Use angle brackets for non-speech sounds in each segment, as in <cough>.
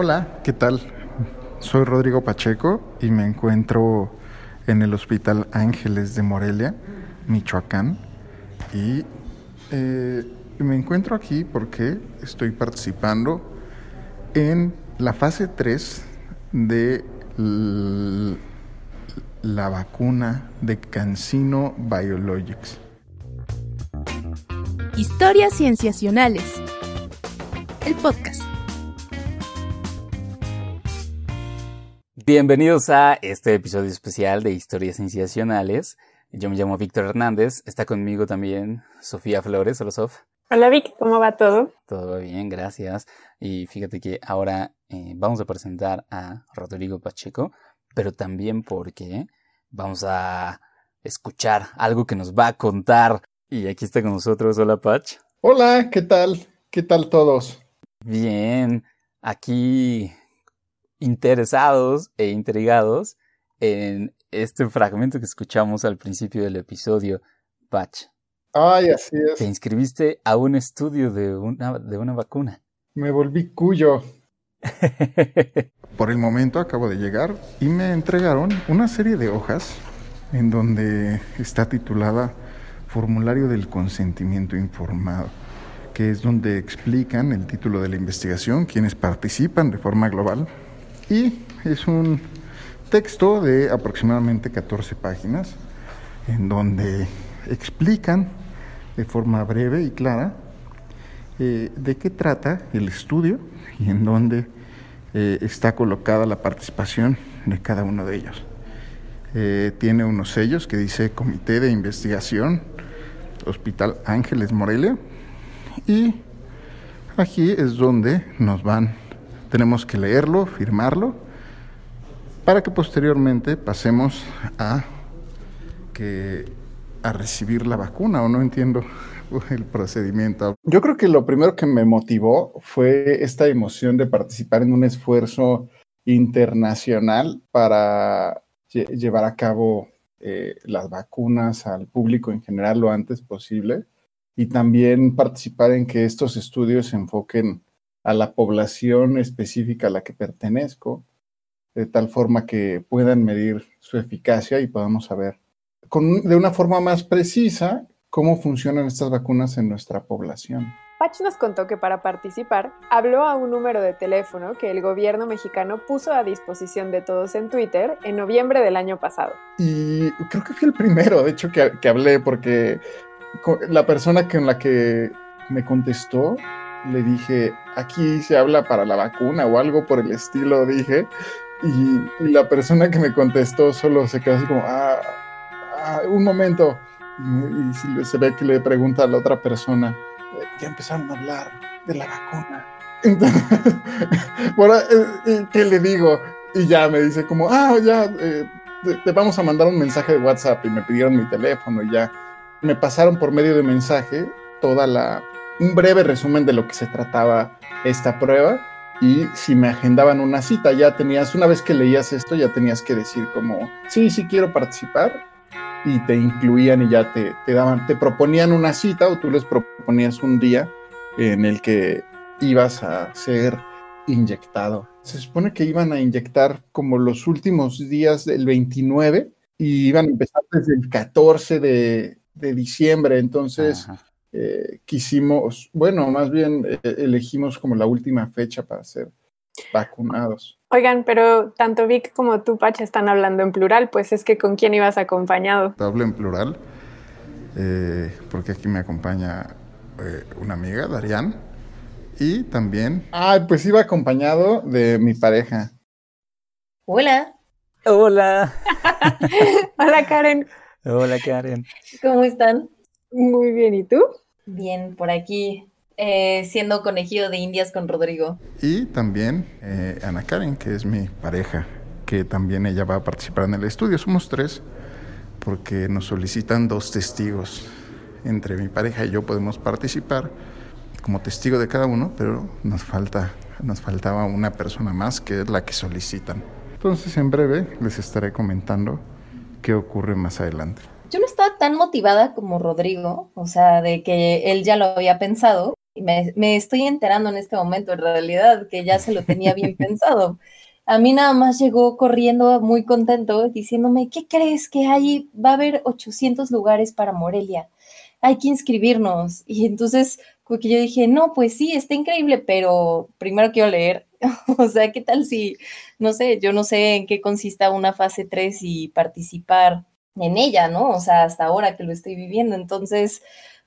Hola, ¿qué tal? Soy Rodrigo Pacheco y me encuentro en el Hospital Ángeles de Morelia, Michoacán. Y eh, me encuentro aquí porque estoy participando en la fase 3 de la vacuna de Cancino Biologics. Historias cienciacionales. El podcast. Bienvenidos a este episodio especial de Historias Sensacionales. Yo me llamo Víctor Hernández. Está conmigo también Sofía Flores. Hola, Sof. Hola, Vic. ¿Cómo va todo? Todo bien, gracias. Y fíjate que ahora eh, vamos a presentar a Rodrigo Pacheco, pero también porque vamos a escuchar algo que nos va a contar. Y aquí está con nosotros. Hola, Pach. Hola, ¿qué tal? ¿Qué tal todos? Bien. Aquí interesados e intrigados en este fragmento que escuchamos al principio del episodio, Patch. Ay, así es. Te inscribiste a un estudio de una, de una vacuna. Me volví cuyo. <laughs> Por el momento acabo de llegar y me entregaron una serie de hojas en donde está titulada Formulario del Consentimiento Informado, que es donde explican el título de la investigación, quienes participan de forma global, y es un texto de aproximadamente 14 páginas en donde explican de forma breve y clara eh, de qué trata el estudio y en dónde eh, está colocada la participación de cada uno de ellos. Eh, tiene unos sellos que dice Comité de Investigación Hospital Ángeles Morelia y aquí es donde nos van tenemos que leerlo, firmarlo, para que posteriormente pasemos a, que, a recibir la vacuna, o no entiendo <laughs> el procedimiento. Yo creo que lo primero que me motivó fue esta emoción de participar en un esfuerzo internacional para llevar a cabo eh, las vacunas al público en general lo antes posible y también participar en que estos estudios se enfoquen a la población específica a la que pertenezco, de tal forma que puedan medir su eficacia y podamos saber con, de una forma más precisa cómo funcionan estas vacunas en nuestra población. Pach nos contó que para participar habló a un número de teléfono que el gobierno mexicano puso a disposición de todos en Twitter en noviembre del año pasado. Y creo que fui el primero, de hecho, que, que hablé porque la persona con la que me contestó le dije, aquí se habla para la vacuna o algo por el estilo, dije. Y, la persona que me contestó solo se quedó así como, ah, ah un momento. Y, se ve que le pregunta a la otra persona, eh, ya empezaron a hablar de la vacuna. Entonces, <laughs> bueno, eh, ¿qué le digo? Y ya me dice como, ah, ya, eh, te vamos a mandar un mensaje de WhatsApp y me pidieron mi teléfono y ya. Me pasaron por medio de mensaje toda la, un breve resumen de lo que se trataba esta prueba. Y si me agendaban una cita, ya tenías, una vez que leías esto, ya tenías que decir como, sí, sí quiero participar y te incluían y ya te, te daban, te proponían una cita o tú les proponías un día en el que ibas a ser inyectado. Se supone que iban a inyectar como los últimos días del 29 y iban a empezar desde el 14 de, de diciembre, entonces... Eh, quisimos, bueno, más bien eh, elegimos como la última fecha para ser vacunados. Oigan, pero tanto Vic como tú, Pacha, están hablando en plural, pues es que con quién ibas acompañado. Hablo en plural, eh, porque aquí me acompaña una amiga, Darian, y también... Ah, pues iba acompañado de mi pareja. Hola. Hola. <laughs> Hola, Karen. Hola, Karen. ¿Cómo están? Muy bien, ¿y tú? Bien, por aquí, eh, siendo conejillo de indias con Rodrigo. Y también eh, Ana Karen, que es mi pareja, que también ella va a participar en el estudio. Somos tres, porque nos solicitan dos testigos. Entre mi pareja y yo podemos participar como testigo de cada uno, pero nos falta, nos faltaba una persona más que es la que solicitan. Entonces, en breve les estaré comentando qué ocurre más adelante tan motivada como Rodrigo, o sea, de que él ya lo había pensado. me, me estoy enterando en este momento, en realidad, que ya se lo tenía bien <laughs> pensado. A mí nada más llegó corriendo muy contento diciéndome, ¿qué crees que hay? Va a haber 800 lugares para Morelia. Hay que inscribirnos. Y entonces, porque yo dije, no, pues sí, está increíble, pero primero quiero leer. <laughs> o sea, ¿qué tal si, no sé, yo no sé en qué consista una fase 3 y participar en ella, ¿no? O sea, hasta ahora que lo estoy viviendo. Entonces,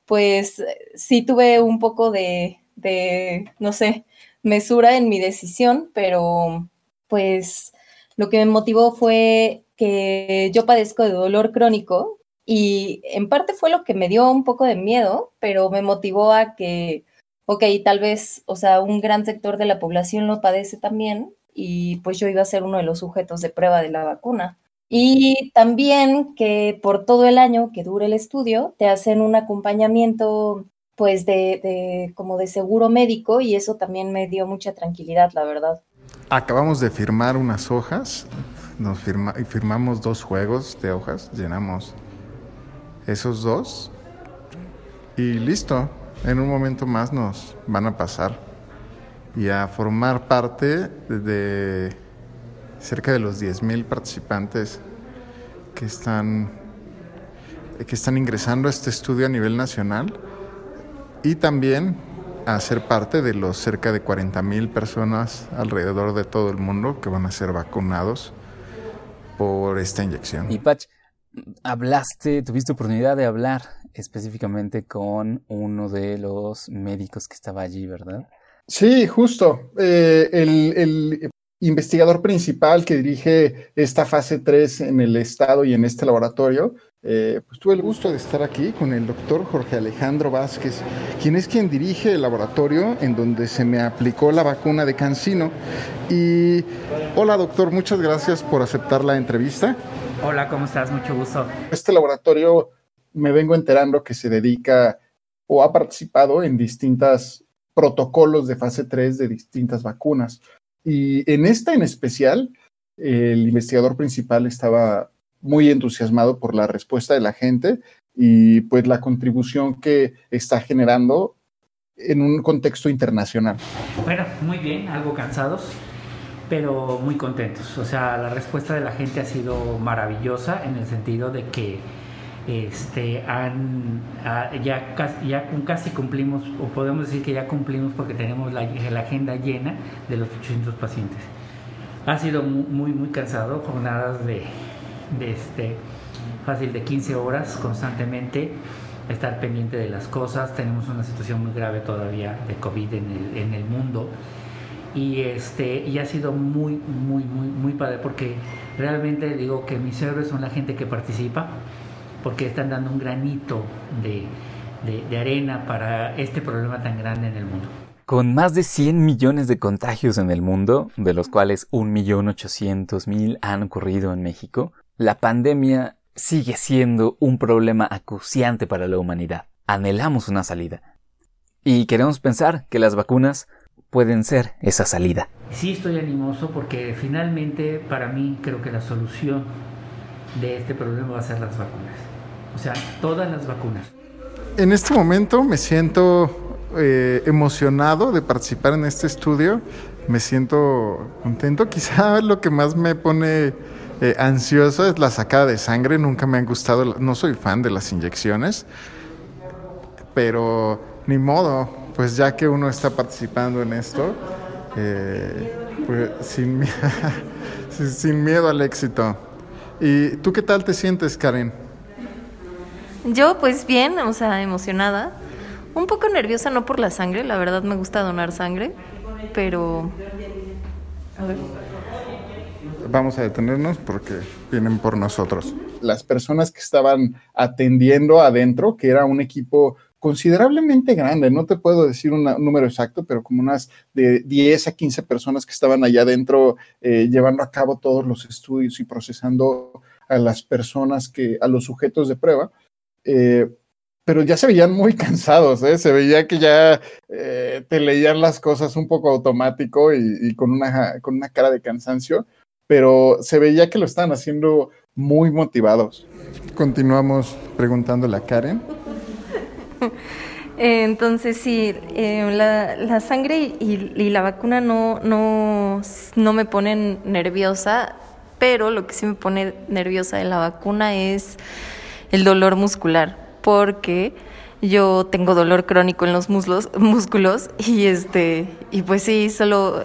pues sí tuve un poco de, de, no sé, mesura en mi decisión, pero pues lo que me motivó fue que yo padezco de dolor crónico y en parte fue lo que me dio un poco de miedo, pero me motivó a que, ok, tal vez, o sea, un gran sector de la población lo padece también y pues yo iba a ser uno de los sujetos de prueba de la vacuna. Y también que por todo el año que dure el estudio, te hacen un acompañamiento pues de, como de seguro médico y eso también me dio mucha tranquilidad, la verdad. Acabamos de firmar unas hojas, nos firma, firmamos dos juegos de hojas, llenamos esos dos y listo, en un momento más nos van a pasar y a formar parte de cerca de los 10.000 participantes que están, que están ingresando a este estudio a nivel nacional y también a ser parte de los cerca de 40.000 personas alrededor de todo el mundo que van a ser vacunados por esta inyección. Y Pach, hablaste, tuviste oportunidad de hablar específicamente con uno de los médicos que estaba allí, ¿verdad? Sí, justo. Eh, el, el, investigador principal que dirige esta fase 3 en el estado y en este laboratorio, eh, pues tuve el gusto de estar aquí con el doctor Jorge Alejandro Vázquez, quien es quien dirige el laboratorio en donde se me aplicó la vacuna de Cancino. Y hola doctor, muchas gracias por aceptar la entrevista. Hola, ¿cómo estás? Mucho gusto. Este laboratorio me vengo enterando que se dedica o ha participado en distintos protocolos de fase 3 de distintas vacunas. Y en esta en especial, el investigador principal estaba muy entusiasmado por la respuesta de la gente y pues la contribución que está generando en un contexto internacional. Bueno, muy bien, algo cansados, pero muy contentos. O sea, la respuesta de la gente ha sido maravillosa en el sentido de que este, han, ya, ya casi cumplimos, o podemos decir que ya cumplimos porque tenemos la, la agenda llena de los 800 pacientes. Ha sido muy, muy cansado, jornadas de, de este, fácil de 15 horas constantemente, estar pendiente de las cosas. Tenemos una situación muy grave todavía de COVID en el, en el mundo. Y, este, y ha sido muy, muy, muy, muy padre porque realmente digo que mis héroes son la gente que participa, porque están dando un granito de, de, de arena para este problema tan grande en el mundo. Con más de 100 millones de contagios en el mundo, de los cuales 1.800.000 han ocurrido en México, la pandemia sigue siendo un problema acuciante para la humanidad. Anhelamos una salida. Y queremos pensar que las vacunas pueden ser esa salida. Sí estoy animoso porque finalmente para mí creo que la solución de este problema va a ser las vacunas. O sea, todas las vacunas. En este momento me siento eh, emocionado de participar en este estudio. Me siento contento. Quizá <laughs> lo que más me pone eh, ansioso es la sacada de sangre. Nunca me han gustado. No soy fan de las inyecciones. Pero ni modo. Pues ya que uno está participando en esto, eh, pues sin, <laughs> sin miedo al éxito. ¿Y tú qué tal te sientes, Karen? Yo, pues bien, o sea, emocionada. Un poco nerviosa, no por la sangre, la verdad me gusta donar sangre, pero... A ver. Vamos a detenernos porque vienen por nosotros. Las personas que estaban atendiendo adentro, que era un equipo considerablemente grande, no te puedo decir un número exacto, pero como unas de 10 a 15 personas que estaban allá adentro eh, llevando a cabo todos los estudios y procesando a las personas que, a los sujetos de prueba, eh, pero ya se veían muy <laughs> cansados, ¿eh? se veía que ya eh, te leían las cosas un poco automático y, y, con, una, con una cara de cansancio, pero se veía que lo estaban haciendo muy motivados. Continuamos preguntándole a Karen. <laughs> Entonces sí, eh, la, sangre y, la vacuna no, no, no me ponen nerviosa, pero lo que sí me pone nerviosa de la vacuna es el dolor muscular, porque yo tengo dolor crónico en los muslos, <laughs> músculos y este y pues sí, solo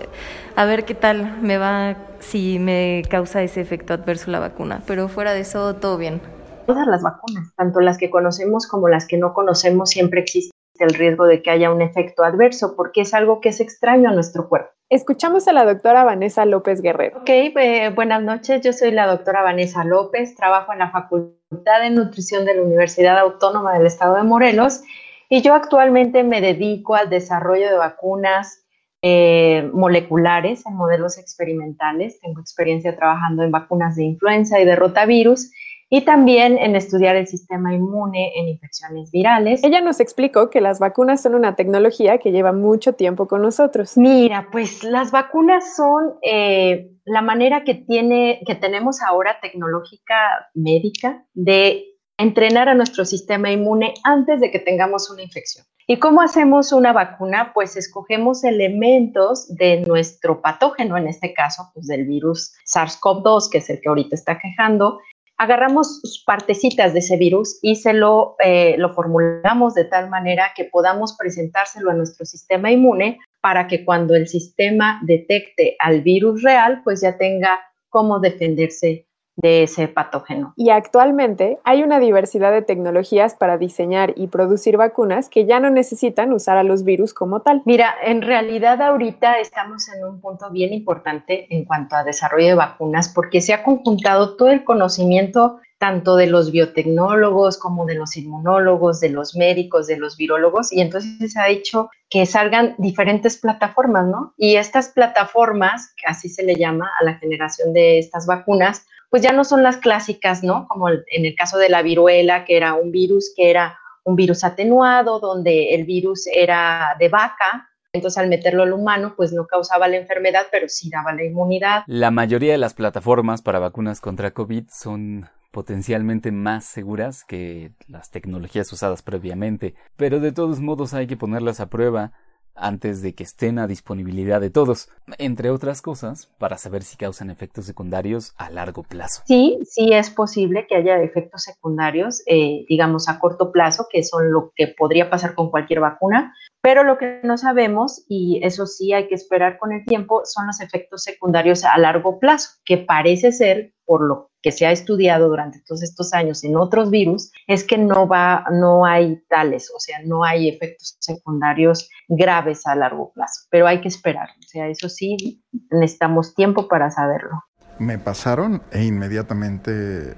a ver qué tal me va si me causa ese efecto adverso la vacuna, pero fuera de eso todo bien. Todas las vacunas, tanto las que conocemos como las que no conocemos, siempre existe el riesgo de que haya un efecto adverso, porque es algo que es extraño a nuestro cuerpo. Escuchamos a la doctora Vanessa López Guerrero. Ok, eh, buenas noches. Yo soy la doctora Vanessa López, trabajo en la Facultad de Nutrición de la Universidad Autónoma del Estado de Morelos y yo actualmente me dedico al desarrollo de vacunas eh, moleculares en modelos experimentales. Tengo experiencia trabajando en vacunas de influenza y de rotavirus y también en estudiar el sistema inmune en infecciones virales. Ella nos explicó que las vacunas son una tecnología que lleva mucho tiempo con nosotros. Mira, pues las vacunas son eh, la manera que, tiene, que tenemos ahora tecnológica médica de entrenar a nuestro sistema inmune antes de que tengamos una infección. ¿Y cómo hacemos una vacuna? Pues escogemos elementos de nuestro patógeno, en este caso, pues del virus SARS-CoV-2, que es el que ahorita está quejando, agarramos partecitas de ese virus y se lo, eh, lo formulamos de tal manera que podamos presentárselo a nuestro sistema inmune para que cuando el sistema detecte al virus real, pues ya tenga cómo defenderse de ese patógeno. Y actualmente hay una diversidad de tecnologías para diseñar y producir vacunas que ya no necesitan usar a los virus como tal. Mira, en realidad ahorita estamos en un punto bien importante en cuanto a desarrollo de vacunas porque se ha conjuntado todo el conocimiento tanto de los biotecnólogos como de los inmunólogos, de los médicos, de los virólogos, y entonces se ha dicho que salgan diferentes plataformas, ¿no? Y estas plataformas, así se le llama a la generación de estas vacunas, pues ya no son las clásicas, ¿no? Como en el caso de la viruela, que era un virus que era un virus atenuado, donde el virus era de vaca, entonces al meterlo al humano, pues no causaba la enfermedad, pero sí daba la inmunidad. La mayoría de las plataformas para vacunas contra COVID son potencialmente más seguras que las tecnologías usadas previamente, pero de todos modos hay que ponerlas a prueba antes de que estén a disponibilidad de todos, entre otras cosas, para saber si causan efectos secundarios a largo plazo. Sí, sí es posible que haya efectos secundarios, eh, digamos, a corto plazo, que son lo que podría pasar con cualquier vacuna, pero lo que no sabemos, y eso sí hay que esperar con el tiempo, son los efectos secundarios a largo plazo, que parece ser, por lo que se ha estudiado durante todos estos años en otros virus, es que no va, no hay tales, o sea, no hay efectos secundarios graves a largo plazo, pero hay que esperar, o sea, eso sí, necesitamos tiempo para saberlo. Me pasaron e inmediatamente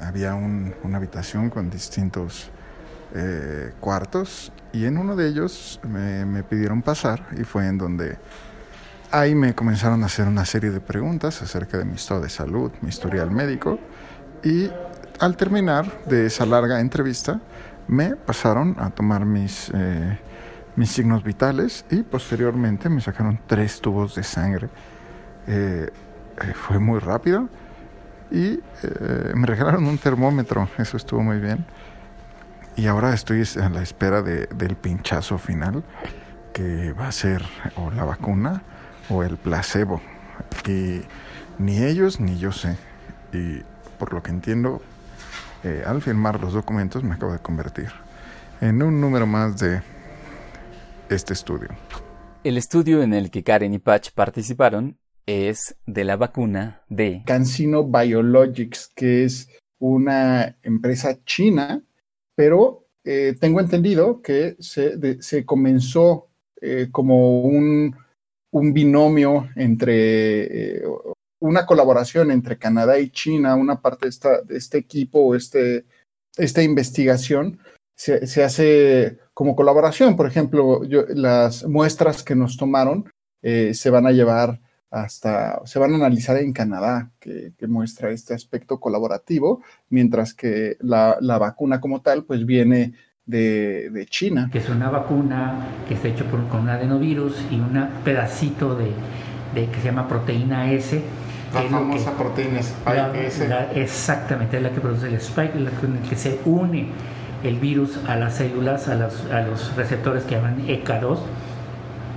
había una habitación con distintos eh, cuartos y en uno de ellos me, pidieron pasar y fue en donde ahí me comenzaron a hacer una serie de preguntas acerca de mi estado de salud, mi historial médico y al terminar de esa larga entrevista me pasaron a tomar mis, eh, mis signos vitales y posteriormente me sacaron tres tubos de sangre. Eh, fue muy rápido y me regalaron un termómetro, eso estuvo muy bien. Y ahora estoy a la espera del pinchazo final, que va a ser o la vacuna o el placebo. Y ni ellos ni yo sé. Y por lo que entiendo, eh, al firmar los documentos me acabo de convertir en un número más de este estudio. El estudio en el que Karen y Patch participaron es de la vacuna de CanSino Biologics, que es una empresa china pero eh, tengo entendido que se, comenzó eh, como un, binomio entre eh, una colaboración entre Canadá y China, una parte de, esta, de este equipo este, esta investigación se, hace como colaboración. Por ejemplo, las muestras que nos tomaron se van a llevar hasta, se van a analizar en Canadá, que, muestra este aspecto colaborativo, mientras que la, vacuna como tal, pues viene de, China. Que es una vacuna que está hecha por, con un adenovirus y un pedacito de, que se llama proteína S. La famosa proteína Spike S. exactamente, es la que produce el Spike, la con el que se une el virus a las células, a los, a los receptores que llaman ECA2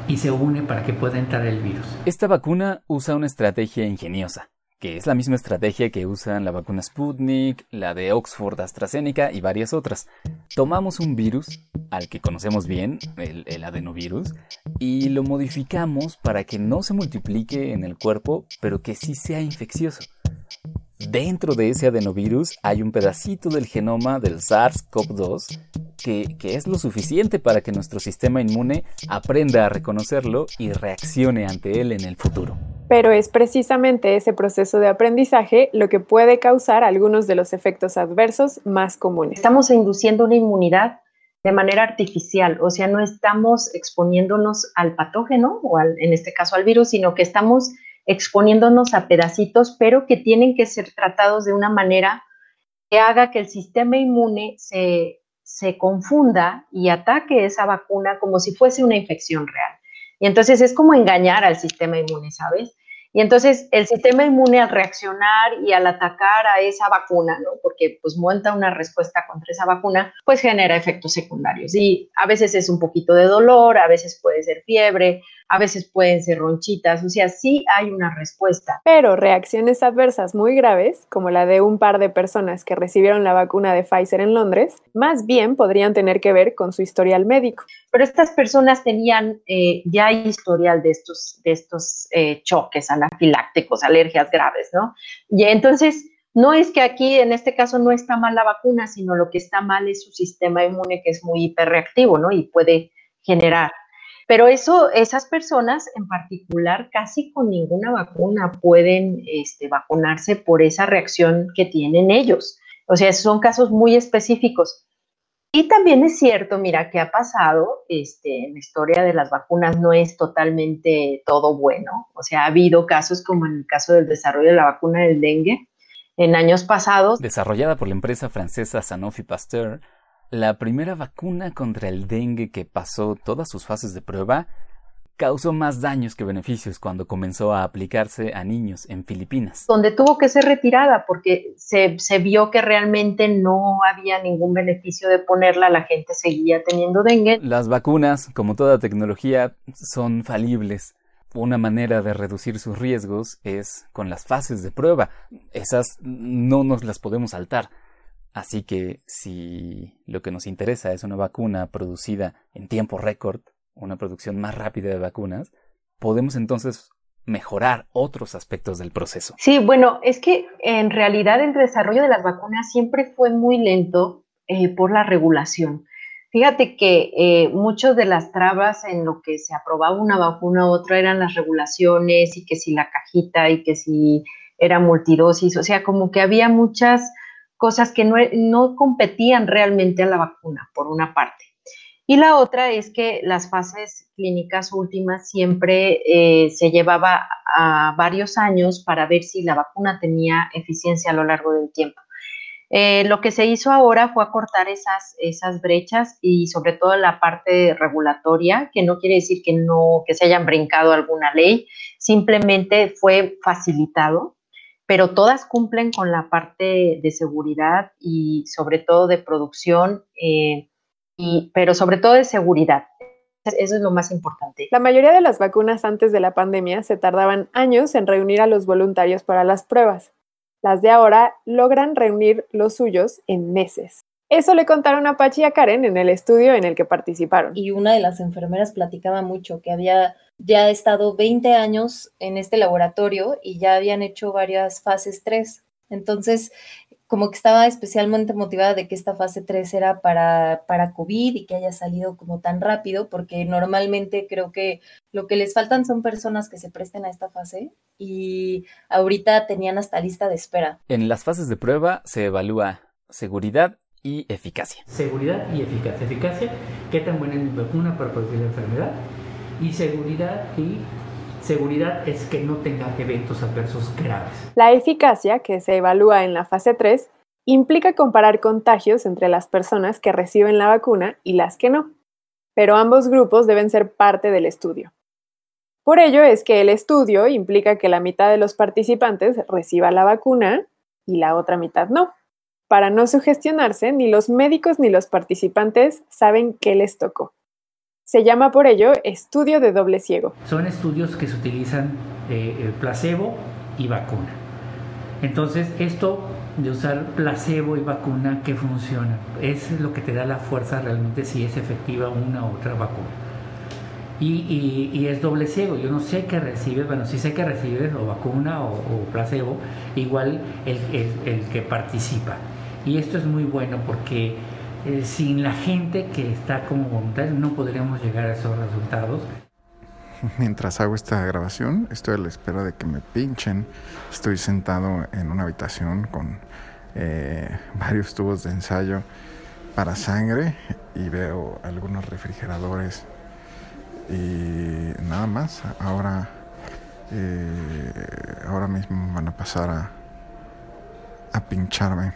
y se une para que pueda entrar el virus. Esta vacuna usa una estrategia ingeniosa, que es la misma estrategia que usan la vacuna Sputnik, la de Oxford AstraZeneca y varias otras. Tomamos un virus, al que conocemos bien, el, adenovirus, y lo modificamos para que no se multiplique en el cuerpo, pero que sí sea infeccioso. Dentro de ese adenovirus hay un pedacito del genoma del SARS-CoV-2 que, que, es lo suficiente para que nuestro sistema inmune aprenda a reconocerlo y reaccione ante él en el futuro. Pero es precisamente ese proceso de aprendizaje lo que puede causar algunos de los efectos adversos más comunes. Estamos induciendo una inmunidad de manera artificial, o sea, no estamos exponiéndonos al patógeno o al, en este caso al virus, sino que estamos exponiéndonos a pedacitos, pero que tienen que ser tratados de una manera que haga que el sistema inmune se, se confunda y ataque esa vacuna como si fuese una infección real. Y entonces es como engañar al sistema inmune, ¿sabes? Y entonces el sistema inmune al reaccionar y al atacar a esa vacuna, ¿no? porque pues monta una respuesta contra esa vacuna, pues genera efectos secundarios. Y a veces es un poquito de dolor, a veces puede ser fiebre, a veces pueden ser ronchitas, o sea, sí hay una respuesta. Pero reacciones adversas muy graves, como la de un par de personas que recibieron la vacuna de Pfizer en Londres, más bien podrían tener que ver con su historial médico. Pero estas personas tenían eh, ya historial de estos, de estos eh, choques anafilácticos, alergias graves, ¿no? Y entonces... No es que aquí, en este caso, no está mal la vacuna, sino lo que está mal es su sistema inmune, que es muy hiperreactivo, ¿no? Y puede generar pero eso, esas personas en particular, casi con ninguna vacuna pueden este, vacunarse por esa reacción que tienen ellos. O sea, son casos muy específicos. Y también es cierto, mira, que ha pasado este, en la historia de las vacunas no es totalmente todo bueno. O sea, ha habido casos como en el caso del desarrollo de la vacuna del dengue en años pasados. Desarrollada por la empresa francesa Sanofi Pasteur, la primera vacuna contra el dengue que pasó todas sus fases de prueba causó más daños que beneficios cuando comenzó a aplicarse a niños en Filipinas. Donde tuvo que ser retirada porque se, se, vio que realmente no había ningún beneficio de ponerla, la gente seguía teniendo dengue. Las vacunas, como toda tecnología, son falibles. Una manera de reducir sus riesgos es con las fases de prueba. Esas no nos las podemos saltar. Así que si lo que nos interesa es una vacuna producida en tiempo récord, una producción más rápida de vacunas, podemos entonces mejorar otros aspectos del proceso. Sí, bueno, es que en realidad el desarrollo de las vacunas siempre fue muy lento eh, por la regulación. Fíjate que eh, muchas de las trabas en lo que se aprobaba una vacuna u otra eran las regulaciones y que si la cajita y que si era multidosis, o sea, como que había muchas cosas que no, competían realmente a la vacuna, por una parte. Y la otra es que las fases clínicas últimas siempre eh, se llevaba a varios años para ver si la vacuna tenía eficiencia a lo largo del tiempo. Eh, lo que se hizo ahora fue acortar esas, esas brechas y sobre todo la parte regulatoria, que no quiere decir que no que se hayan brincado alguna ley, simplemente fue facilitado pero todas cumplen con la parte de seguridad y sobre todo de producción, eh, y, pero sobre todo de seguridad. Eso es lo más importante. La mayoría de las vacunas antes de la pandemia se tardaban años en reunir a los voluntarios para las pruebas. Las de ahora logran reunir los suyos en meses. Eso le contaron a Pachi y a Karen en el estudio en el que participaron. Y una de las enfermeras platicaba mucho que había ya estado 20 años en este laboratorio y ya habían hecho varias fases 3. Entonces, como que estaba especialmente motivada de que esta fase 3 era para, para COVID y que haya salido como tan rápido, porque normalmente creo que lo que les faltan son personas que se presten a esta fase y ahorita tenían hasta lista de espera. En las fases de prueba se evalúa seguridad y eficacia. Seguridad y eficacia. Eficacia, qué tan buena es mi vacuna para producir la enfermedad. Y seguridad y seguridad es que no tenga eventos adversos graves. La eficacia, que se evalúa en la fase 3, implica comparar contagios entre las personas que reciben la vacuna y las que no, pero ambos grupos deben ser parte del estudio. Por ello es que el estudio implica que la mitad de los participantes reciba la vacuna y la otra mitad no. Para no sugestionarse, ni los médicos ni los participantes saben qué les tocó. Se llama por ello estudio de doble ciego. Son estudios que se utilizan eh, placebo y vacuna. Entonces, esto de usar placebo y vacuna, ¿qué funciona? Es lo que te da la fuerza realmente si es efectiva una u otra vacuna. Y, es doble ciego. Yo no sé qué recibes, bueno, sí sé que recibes o vacuna o, placebo, igual el, que participa. Y esto es muy bueno porque eh, sin la gente que está como voluntaria no podríamos llegar a esos resultados. <laughs> Mientras hago esta grabación, estoy a la espera de que me pinchen. Estoy sentado en una habitación con eh, <laughs> varios tubos de ensayo para sangre y veo algunos refrigeradores y nada más. Ahora, eh, ahora mismo van a pasar a, a pincharme.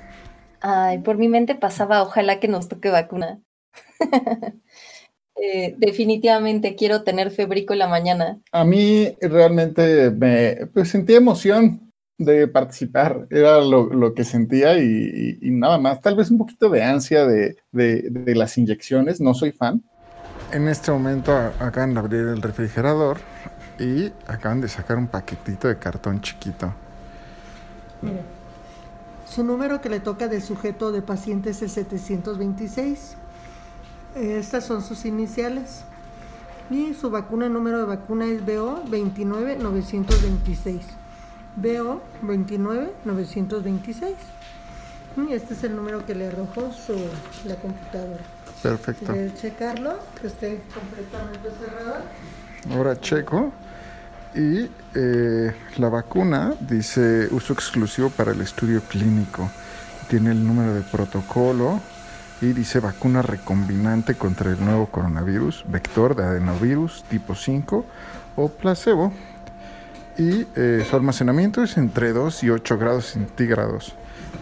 Ay, por mi mente pasaba, ojalá que nos toque vacuna. <laughs> Eh, definitivamente quiero tener la mañana. A mí realmente me pues, sentí emoción de participar, era lo, que sentía y, nada más, tal vez un poquito de ansia de, de, las inyecciones, no soy fan. En este momento acaban de abrir el refrigerador y acaban de sacar un paquetito de cartón chiquito. Mire, su número que le toca de sujeto de paciente es el 726. Estas son sus iniciales. Y su vacuna, número de vacuna es BO 29926. BO 29926. Y este es el número que le arrojó su, la computadora. Perfecto. checarlo, que esté completamente cerrado. Ahora checo. Y eh, la vacuna dice uso exclusivo para el estudio clínico. Tiene el número de protocolo, y dice vacuna recombinante contra el nuevo coronavirus, vector de adenovirus tipo 5 o placebo. Y eh, su almacenamiento es entre 2 y 8 grados centígrados,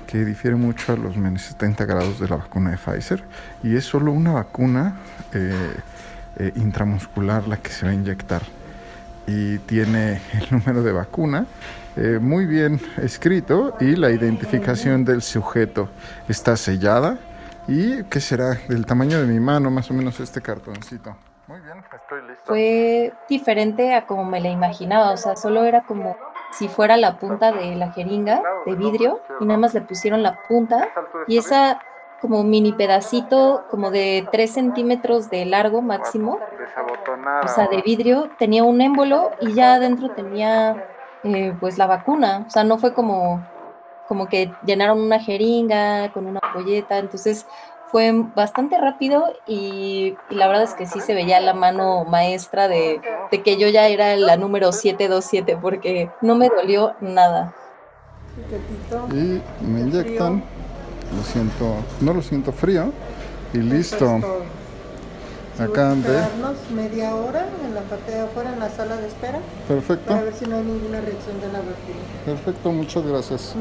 que difiere mucho a los menos 70 grados de la vacuna de Pfizer. Y es solo una vacuna eh, intramuscular la que se va a inyectar. Y tiene <laughs> el número de vacuna muy bien escrito y la identificación del sujeto está sellada ¿Y qué será? Del tamaño de mi mano, más o menos este cartoncito. Muy bien, estoy listo. Fue diferente a como me la imaginaba, o sea, solo era como si fuera la punta de la jeringa de vidrio y nada más le pusieron la punta y esa como mini pedacito como de 3 centímetros de largo máximo, o sea, de vidrio, tenía un émbolo y ya adentro tenía eh, pues la vacuna, o sea, no fue como como que llenaron una jeringa con una polleta, entonces fue bastante rápido y, la verdad es que sí se veía la mano maestra de, que yo ya era la número 727 porque no me dolió nada. Y me inyectan, lo siento, no lo siento frío y listo. Acá de media hora en la parte de afuera, en la sala de espera. Perfecto. Para ver si no hay ninguna reacción de la vacuna. Perfecto, muchas gracias.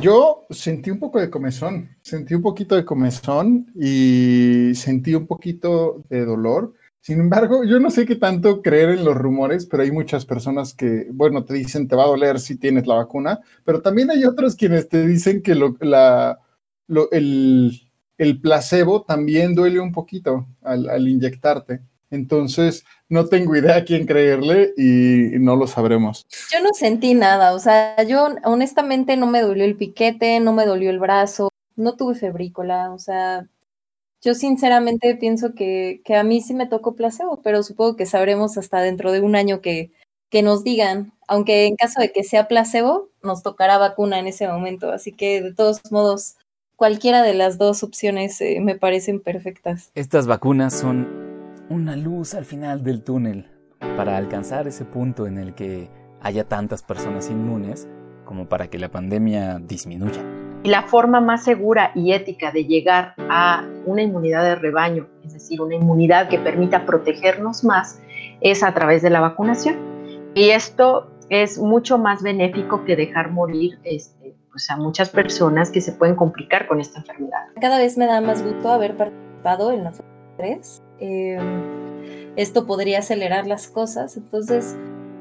Yo sentí un poco de comezón, sentí un poquito de comezón y sentí un poquito de dolor. Sin embargo, yo no sé qué tanto creer en los rumores, pero hay muchas personas que, bueno, te dicen te va a doler si tienes la vacuna, pero también hay otros quienes te dicen que lo, la, lo, el, el placebo también duele un poquito al, inyectarte. Entonces, no tengo idea a quién creerle y no lo sabremos. Yo no sentí nada, o sea, yo honestamente no me dolió el piquete, no me dolió el brazo, no tuve febrícola, o sea, yo sinceramente pienso que, a mí sí me tocó placebo, pero supongo que sabremos hasta dentro de un año que, que nos digan, aunque en caso de que sea placebo, nos tocará vacuna en ese momento, así que de todos modos cualquiera de las dos opciones eh, me parecen perfectas. Estas vacunas son una luz al final del túnel para alcanzar ese punto en el que haya tantas personas inmunes como para que la pandemia disminuya. Y la forma más segura y ética de llegar a una inmunidad de rebaño, es decir, una inmunidad que permita protegernos más, es a través de la vacunación. Y esto es mucho más benéfico que dejar morir este, pues, a muchas personas que se pueden complicar con esta enfermedad. Cada vez me da más gusto haber participado en la fase 3. Em, esto podría acelerar las cosas, entonces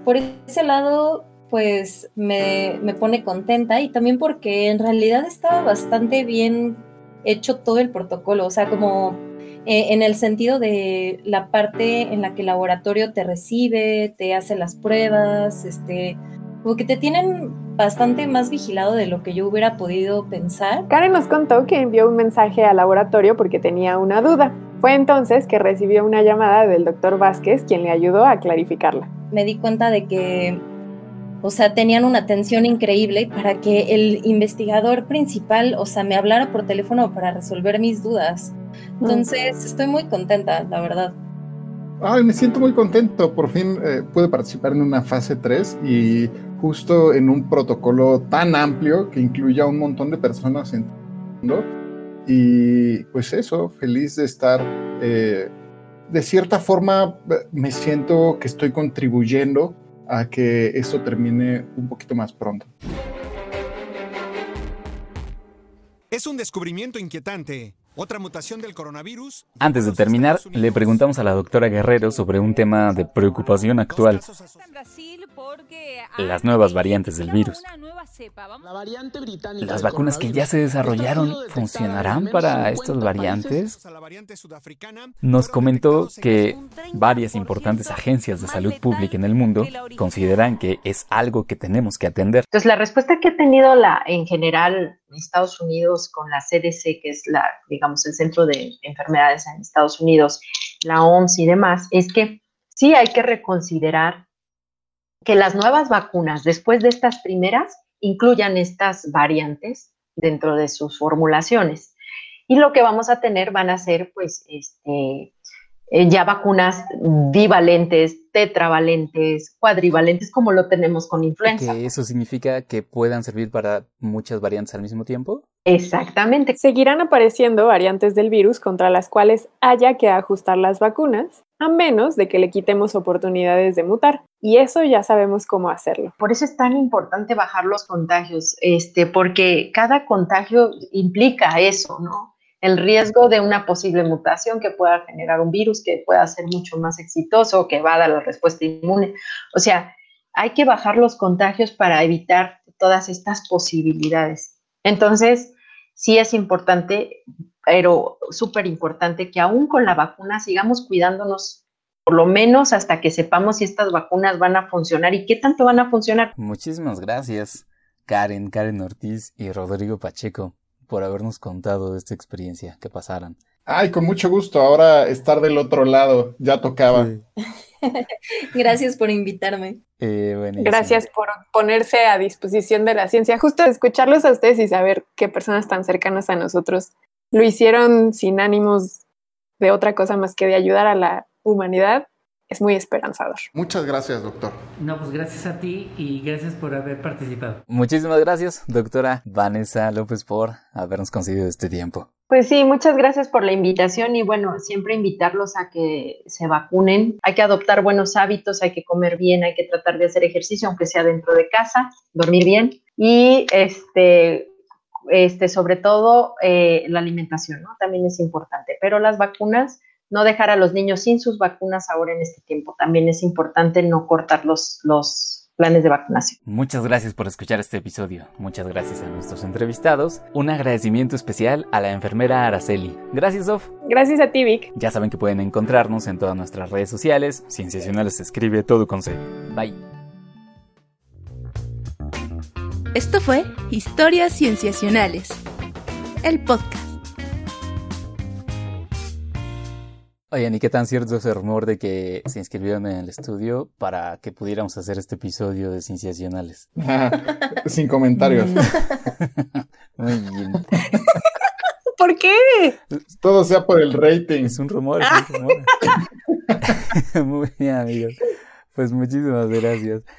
por ese lado pues me, me pone contenta y también porque en realidad estaba bastante bien hecho todo el protocolo, o sea, como eh, en el sentido de la parte en la que el laboratorio te recibe, te hace las pruebas, este, como que te tienen bastante más vigilado de lo que yo hubiera podido pensar. Karen nos contó que envió un mensaje al laboratorio porque tenía una duda. Fue entonces que recibió una llamada del doctor Vázquez, quien le ayudó a clarificarla. Me di cuenta de que o sea, tenían una atención increíble para que el investigador principal, o sea, me hablara por teléfono para resolver mis dudas. Entonces, estoy muy contenta, la verdad. Ay, me siento muy contento. Por fin eh, pude participar en una fase 3 y justo en un protocolo tan amplio que incluye a un montón de personas en todo el mundo. Y pues eso, feliz de estar. Eh, de cierta forma, me siento que estoy contribuyendo a que esto termine un poquito más pronto. Es un descubrimiento inquietante. Otra mutación del coronavirus. Antes de terminar, le preguntamos a la doctora Guerrero sobre un tema de preocupación actual. Las nuevas variantes del virus. Las vacunas que ya se desarrollaron funcionarán para estas variantes. Nos comentó que varias importantes agencias de salud pública en el mundo consideran que es algo que tenemos que atender. Entonces, la respuesta que ha tenido la, en general Estados Unidos con la CDC, que es la, digamos, el Centro de Enfermedades en Estados Unidos, la OMS y demás, es que sí hay que reconsiderar que las nuevas vacunas, después de estas primeras, incluyan estas variantes dentro de sus formulaciones. Y lo que vamos a tener van a ser, pues, este, eh, ya vacunas bivalentes, tetravalentes, cuadrivalentes, como lo tenemos con influenza. ¿Que ¿Eso significa que puedan servir para muchas variantes al mismo tiempo? Exactamente. Seguirán apareciendo variantes del virus contra las cuales haya que ajustar las vacunas, a menos de que le quitemos oportunidades de mutar. Y eso ya sabemos cómo hacerlo. Por eso es tan importante bajar los contagios, este, porque cada contagio implica eso, ¿no? El riesgo de una posible mutación que pueda generar un virus que pueda ser mucho más exitoso, que va a dar la respuesta inmune. O sea, hay que bajar los contagios para evitar todas estas posibilidades. Entonces, sí es importante, pero súper importante que aún con la vacuna sigamos cuidándonos por lo menos hasta que sepamos si estas vacunas van a funcionar y qué tanto van a funcionar. Muchísimas gracias, Karen, Karen Ortiz y Rodrigo Pacheco por habernos contado de esta experiencia que pasaran. Ay, con mucho gusto. Ahora estar del otro lado ya tocaba. <laughs> Gracias por invitarme. Eh, Gracias por ponerse a disposición de la ciencia. Justo escucharlos a ustedes y saber qué personas tan cercanas a nosotros lo hicieron sin ánimos de otra cosa más que de ayudar a la humanidad es muy esperanzador. Muchas gracias, doctor. No, pues gracias a ti y gracias por haber participado. Muchísimas gracias, doctora Vanessa López, por habernos conseguido este tiempo. Pues sí, muchas gracias por la invitación y bueno, siempre invitarlos a que se vacunen. Hay que adoptar buenos hábitos, hay que comer bien, hay que tratar de hacer ejercicio, aunque sea dentro de casa, dormir bien y este, este sobre todo eh, la alimentación, ¿no? También es importante, pero las vacunas no dejar a los niños sin sus vacunas ahora en este tiempo. También es importante no cortar los, los planes de vacunación. Muchas gracias por escuchar este episodio. Muchas gracias a nuestros entrevistados. Un agradecimiento especial a la enfermera Araceli. Gracias, Sof. Gracias a ti, Vic. Ya saben que pueden encontrarnos en todas nuestras redes sociales. Cienciacionales se escribe todo con C. Bye. Esto fue Historias Cienciacionales, el podcast. Oigan, ¿y qué tan cierto es el rumor de que se inscribieron en el estudio para que pudiéramos hacer este episodio de Cienciacionales? <laughs> sin comentarios. <laughs> Muy bien. <laughs> ¿Por qué? Todo sea por el rating. Es un rumor, es un rumor. Muy bien, amigos. Pues muchísimas gracias.